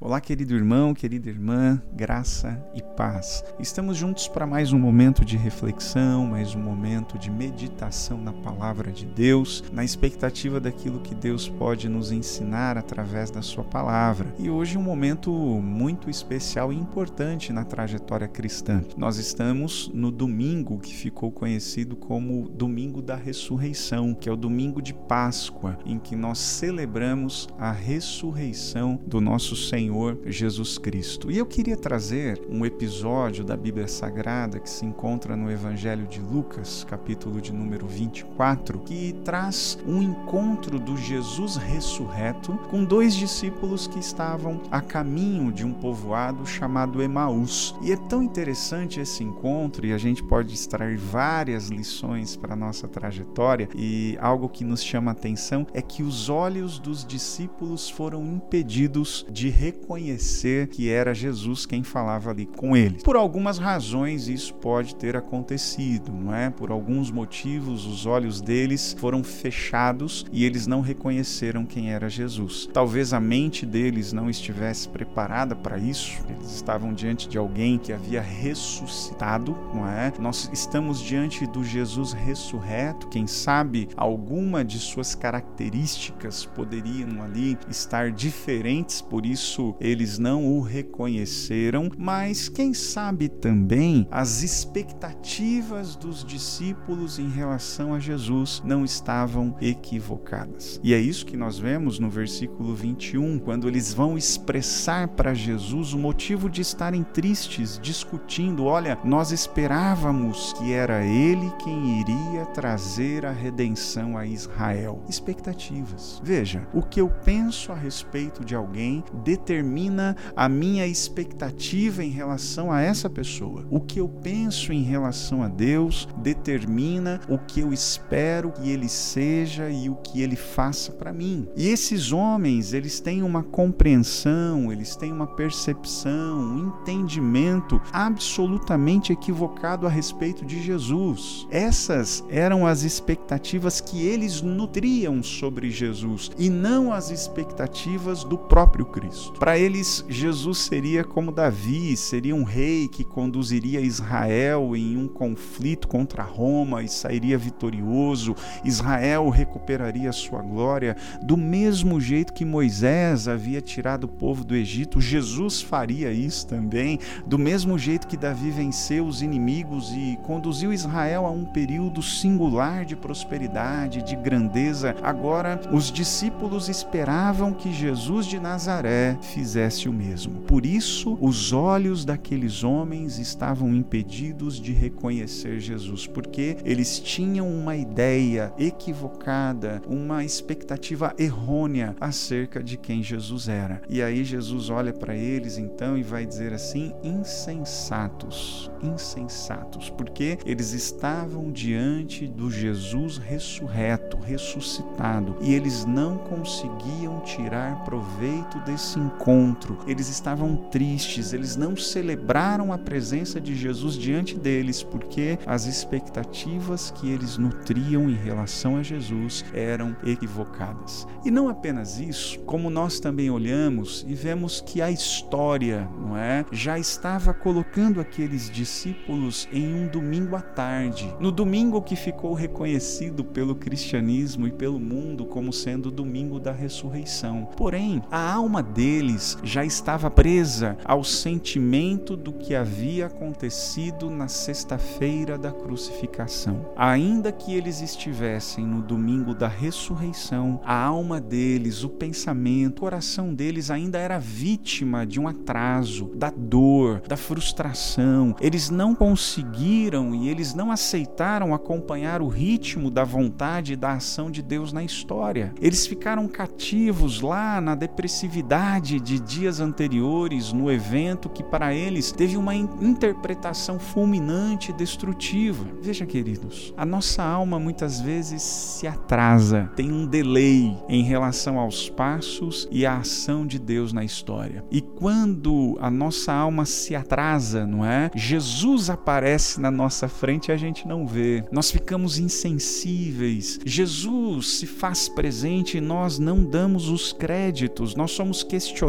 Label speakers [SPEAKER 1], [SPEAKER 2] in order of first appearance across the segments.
[SPEAKER 1] Olá, querido irmão, querida irmã, graça e paz. Estamos juntos para mais um momento de reflexão, mais um momento de meditação na palavra de Deus, na expectativa daquilo que Deus pode nos ensinar através da Sua palavra. E hoje um momento muito especial e importante na trajetória cristã. Nós estamos no domingo que ficou conhecido como Domingo da Ressurreição, que é o domingo de Páscoa, em que nós celebramos a ressurreição do nosso Senhor Senhor Jesus Cristo. E eu queria trazer um episódio da Bíblia Sagrada que se encontra no Evangelho de Lucas, capítulo de número 24, que traz um encontro do Jesus ressurreto com dois discípulos que estavam a caminho de um povoado chamado Emaús. E é tão interessante esse encontro e a gente pode extrair várias lições para a nossa trajetória e algo que nos chama a atenção é que os olhos dos discípulos foram impedidos de reconhecer reconhecer que era Jesus quem falava ali com eles. Por algumas razões isso pode ter acontecido, não é? Por alguns motivos os olhos deles foram fechados e eles não reconheceram quem era Jesus. Talvez a mente deles não estivesse preparada para isso. Eles estavam diante de alguém que havia ressuscitado, não é? Nós estamos diante do Jesus ressurreto. Quem sabe alguma de suas características poderiam ali estar diferentes, por isso eles não o reconheceram, mas quem sabe também as expectativas dos discípulos em relação a Jesus não estavam equivocadas. E é isso que nós vemos no versículo 21, quando eles vão expressar para Jesus o motivo de estarem tristes, discutindo: olha, nós esperávamos que era ele quem iria trazer a redenção a Israel. Expectativas. Veja, o que eu penso a respeito de alguém determina determina a minha expectativa em relação a essa pessoa. O que eu penso em relação a Deus determina o que eu espero que ele seja e o que ele faça para mim. E esses homens, eles têm uma compreensão, eles têm uma percepção, um entendimento absolutamente equivocado a respeito de Jesus. Essas eram as expectativas que eles nutriam sobre Jesus e não as expectativas do próprio Cristo. Para eles, Jesus seria como Davi, seria um rei que conduziria Israel em um conflito contra Roma e sairia vitorioso. Israel recuperaria sua glória. Do mesmo jeito que Moisés havia tirado o povo do Egito, Jesus faria isso também. Do mesmo jeito que Davi venceu os inimigos e conduziu Israel a um período singular de prosperidade, de grandeza, agora os discípulos esperavam que Jesus de Nazaré fizesse o mesmo. Por isso, os olhos daqueles homens estavam impedidos de reconhecer Jesus, porque eles tinham uma ideia equivocada, uma expectativa errônea acerca de quem Jesus era. E aí Jesus olha para eles então e vai dizer assim: insensatos, insensatos, porque eles estavam diante do Jesus ressurreto, ressuscitado, e eles não conseguiam tirar proveito desse encontro encontro, eles estavam tristes, eles não celebraram a presença de Jesus diante deles, porque as expectativas que eles nutriam em relação a Jesus eram equivocadas. E não apenas isso, como nós também olhamos e vemos que a história, não é, já estava colocando aqueles discípulos em um domingo à tarde, no domingo que ficou reconhecido pelo cristianismo e pelo mundo como sendo o domingo da ressurreição. Porém, a alma deles já estava presa ao sentimento do que havia acontecido na sexta-feira da crucificação. Ainda que eles estivessem no domingo da ressurreição, a alma deles, o pensamento, o coração deles ainda era vítima de um atraso, da dor, da frustração. Eles não conseguiram e eles não aceitaram acompanhar o ritmo da vontade e da ação de Deus na história. Eles ficaram cativos lá na depressividade de dias anteriores no evento que para eles teve uma interpretação fulminante e destrutiva. Veja, queridos, a nossa alma muitas vezes se atrasa, tem um delay em relação aos passos e à ação de Deus na história. E quando a nossa alma se atrasa, não é? Jesus aparece na nossa frente e a gente não vê. Nós ficamos insensíveis. Jesus se faz presente e nós não damos os créditos. Nós somos questionados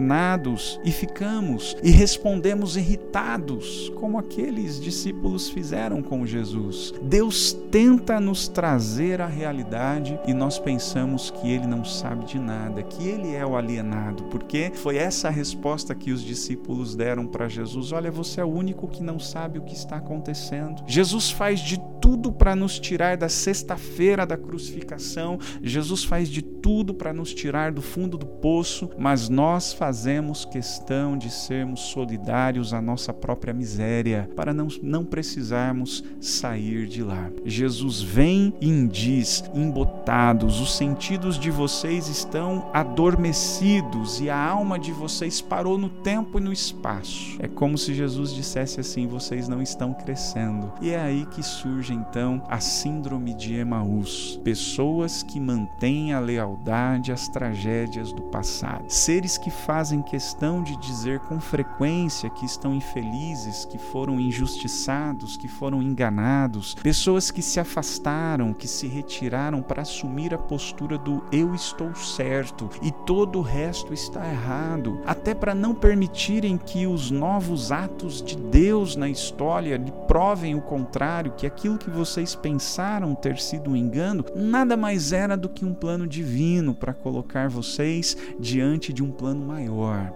[SPEAKER 1] e ficamos e respondemos irritados, como aqueles discípulos fizeram com Jesus. Deus tenta nos trazer a realidade e nós pensamos que ele não sabe de nada, que ele é o alienado, porque foi essa a resposta que os discípulos deram para Jesus: Olha, você é o único que não sabe o que está acontecendo. Jesus faz de tudo para nos tirar da sexta-feira da crucificação, Jesus faz de tudo para nos tirar do fundo do poço, mas nós fazemos questão de sermos solidários à nossa própria miséria, para não, não precisarmos sair de lá. Jesus vem e diz: embotados, os sentidos de vocês estão adormecidos e a alma de vocês parou no tempo e no espaço. É como se Jesus dissesse assim: vocês não estão crescendo. E é aí que surge então a síndrome de Emaús, pessoas que mantêm a lealdade às tragédias do passado, seres que fazem questão de dizer com frequência que estão infelizes, que foram injustiçados, que foram enganados, pessoas que se afastaram, que se retiraram para assumir a postura do eu estou certo e todo o resto está errado, até para não permitirem que os novos atos de Deus na história lhe provem o contrário, que aquilo que vocês pensaram ter sido um engano, nada mais era do que um plano divino para colocar vocês diante de um plano maior,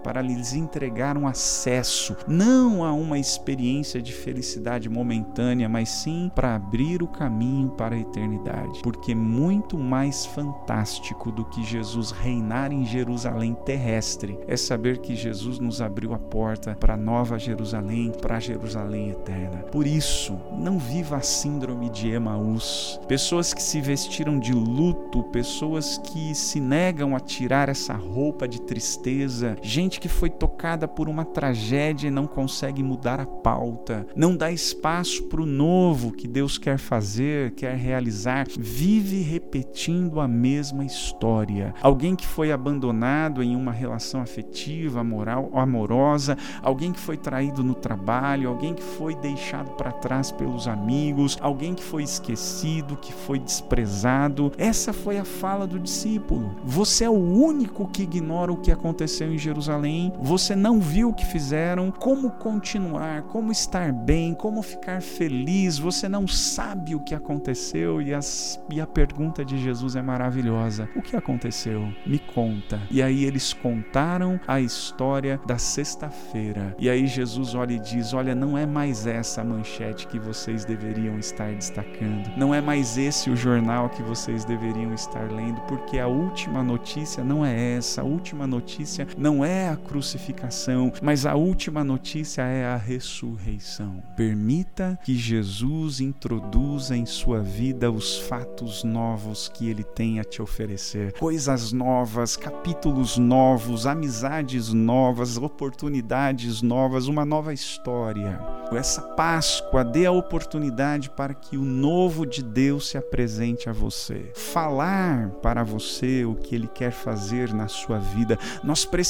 [SPEAKER 1] para lhes entregar um acesso, não a uma experiência de felicidade momentânea, mas sim para abrir o caminho para a eternidade. Porque muito mais fantástico do que Jesus reinar em Jerusalém terrestre é saber que Jesus nos abriu a porta para a nova Jerusalém, para a Jerusalém eterna. Por isso, não viva assim síndrome de Emaús, pessoas que se vestiram de luto, pessoas que se negam a tirar essa roupa de tristeza, gente que foi tocada por uma tragédia e não consegue mudar a pauta, não dá espaço para o novo que Deus quer fazer, quer realizar, vive repetindo a mesma história. Alguém que foi abandonado em uma relação afetiva, moral, amorosa, alguém que foi traído no trabalho, alguém que foi deixado para trás pelos amigos, alguém que foi esquecido, que foi desprezado. Essa foi a fala do discípulo. Você é o único que ignora o que aconteceu em Jerusalém. Você não viu o que fizeram. Como continuar? Como estar bem? Como ficar feliz? Você não sabe o que aconteceu. E, as, e a pergunta de Jesus é maravilhosa: O que aconteceu? Me conta. E aí eles contaram a história da sexta-feira. E aí Jesus olha e diz: Olha, não é mais essa a manchete que vocês deveriam estar destacando. Não é mais esse o jornal que vocês deveriam estar lendo, porque a última notícia não é essa. A última notícia não é a crucificação, mas a última notícia é a ressurreição. Permita que Jesus introduza em sua vida os fatos novos que ele tem a te oferecer. Coisas novas, capítulos novos, amizades novas, oportunidades novas, uma nova história. Essa Páscoa dê a oportunidade para que o novo de Deus se apresente a você. Falar para você o que ele quer fazer na sua vida. Nós precisamos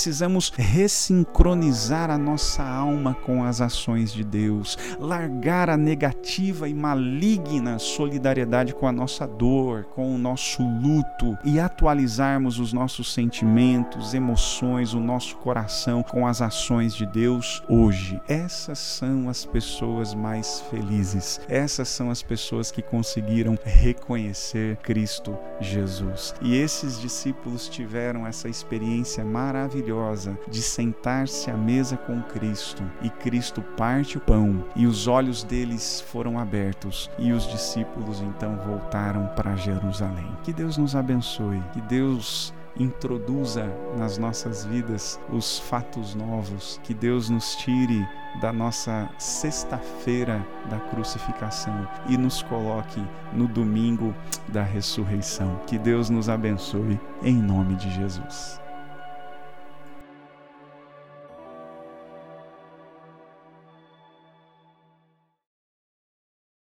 [SPEAKER 1] ressincronizar a nossa alma com as ações de Deus, largar a negativa e maligna solidariedade com a nossa dor, com o nosso luto e atualizarmos os nossos sentimentos, emoções, o nosso coração com as ações de Deus hoje. Essas são as pessoas mais felizes. Essas são as pessoas que conseguiram reconhecer Cristo Jesus. E esses discípulos tiveram essa experiência maravilhosa de sentar-se à mesa com Cristo e Cristo parte o pão e os olhos deles foram abertos e os discípulos então voltaram para Jerusalém. Que Deus nos abençoe, que Deus introduza nas nossas vidas os fatos novos, que Deus nos tire da nossa sexta-feira da crucificação e nos coloque no domingo da ressurreição. Que Deus nos abençoe em nome de Jesus.